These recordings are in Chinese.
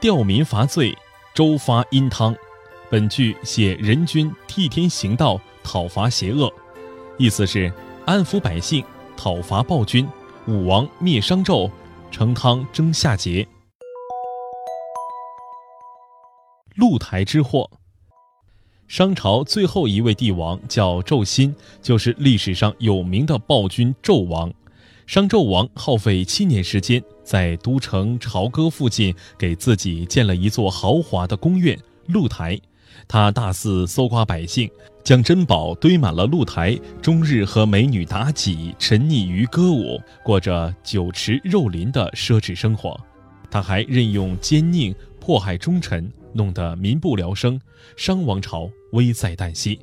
吊民伐罪，周发殷汤。本句写仁君替天行道，讨伐邪恶，意思是安抚百姓，讨伐暴君。武王灭商纣，成汤征夏桀。鹿台之祸。商朝最后一位帝王叫纣辛，就是历史上有名的暴君纣王。商纣王耗费七年时间，在都城朝歌附近给自己建了一座豪华的宫苑露台。他大肆搜刮百姓，将珍宝堆满了露台，终日和美女妲己沉溺于歌舞，过着酒池肉林的奢侈生活。他还任用奸佞，迫害忠臣。弄得民不聊生，商王朝危在旦夕。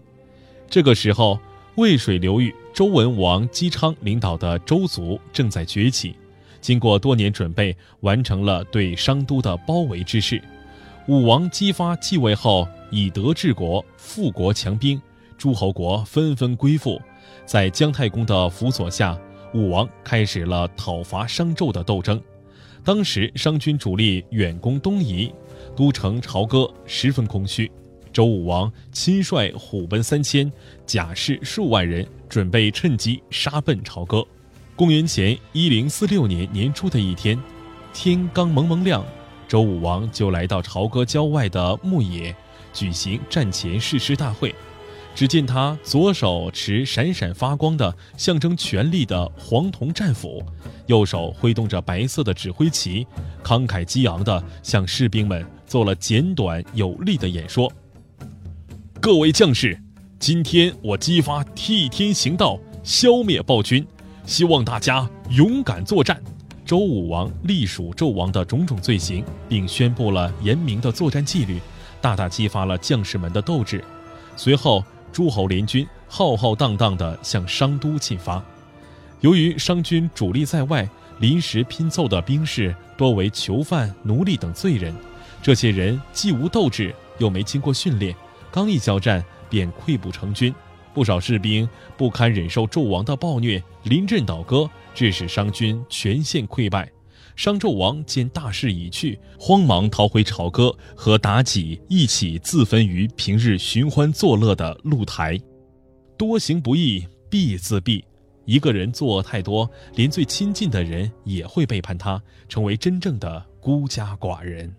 这个时候，渭水流域周文王姬昌领导的周族正在崛起，经过多年准备，完成了对商都的包围之势。武王姬发继位后，以德治国，富国强兵，诸侯国纷纷归附。在姜太公的辅佐下，武王开始了讨伐商纣的斗争。当时商军主力远攻东夷。都城朝歌十分空虚，周武王亲率虎贲三千，甲士数万人，准备趁机杀奔朝歌。公元前一零四六年年初的一天，天刚蒙蒙亮，周武王就来到朝歌郊外的牧野，举行战前誓师大会。只见他左手持闪闪发光的象征权力的黄铜战斧，右手挥动着白色的指挥旗，慷慨激昂地向士兵们做了简短有力的演说。各位将士，今天我姬发替天行道，消灭暴君，希望大家勇敢作战。周武王隶属纣王的种种罪行，并宣布了严明的作战纪律，大大激发了将士们的斗志。随后。诸侯联军浩浩荡荡地向商都进发，由于商军主力在外，临时拼凑的兵士多为囚犯、奴隶等罪人。这些人既无斗志，又没经过训练，刚一交战便溃不成军。不少士兵不堪忍受纣王的暴虐，临阵倒戈，致使商军全线溃败。商纣王见大势已去，慌忙逃回朝歌，和妲己一起自焚于平日寻欢作乐的露台。多行不义必自毙，一个人作恶太多，连最亲近的人也会背叛他，成为真正的孤家寡人。